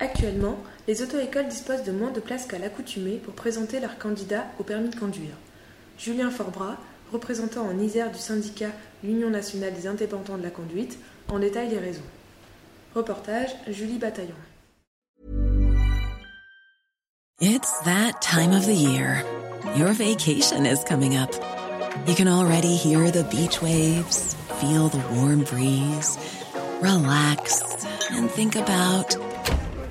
Actuellement, les auto-écoles disposent de moins de places qu'à l'accoutumée pour présenter leurs candidats au permis de conduire. Julien Forbras, représentant en Isère du syndicat l'Union nationale des indépendants de la conduite, en détaille les raisons. Reportage Julie Bataillon. You can already hear the beach waves, feel the warm breeze, relax, and think about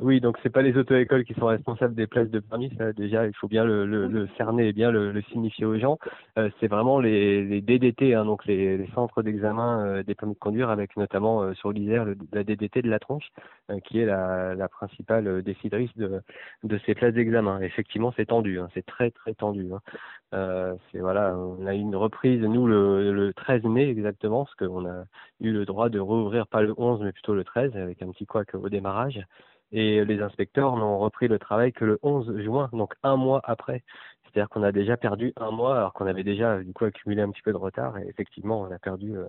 Oui, donc c'est pas les auto-écoles qui sont responsables des places de permis. Ça, déjà, il faut bien le, cerner et bien le, signifier aux gens. Euh, c'est vraiment les, les DDT, hein, donc les, centres d'examen euh, des permis de conduire, avec notamment euh, sur l'Isère la DDT de la tronche, qui est la, principale déciderise de, ces places d'examen. Effectivement, c'est tendu, hein, c'est très très tendu. Hein. C'est voilà, on a eu une reprise nous le, le 13 mai exactement, parce qu'on a eu le droit de rouvrir pas le 11 mais plutôt le 13 avec un petit couac au démarrage et les inspecteurs n'ont repris le travail que le 11 juin, donc un mois après. C'est-à-dire qu'on a déjà perdu un mois alors qu'on avait déjà du coup accumulé un petit peu de retard. Et effectivement on a perdu euh,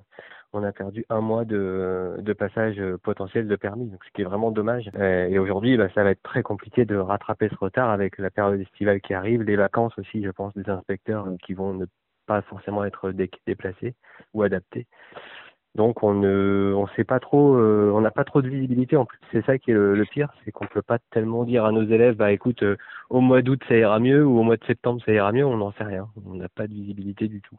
on a perdu un mois de, de passage potentiel de permis. Donc ce qui est vraiment dommage. Et aujourd'hui bah, ça va être très compliqué de rattraper ce retard avec la période estivale qui arrive les vacances aussi je pense des inspecteurs qui vont ne pas forcément être déplacés ou adaptés donc on ne on sait pas trop euh, on n'a pas trop de visibilité en plus c'est ça qui est le, pire c'est qu'on peut pas tellement dire à nos élèves bah écoute euh, au mois d'août ça ira mieux ou au mois de septembre ça ira mieux on n'en sait rien on n'a pas de visibilité du tout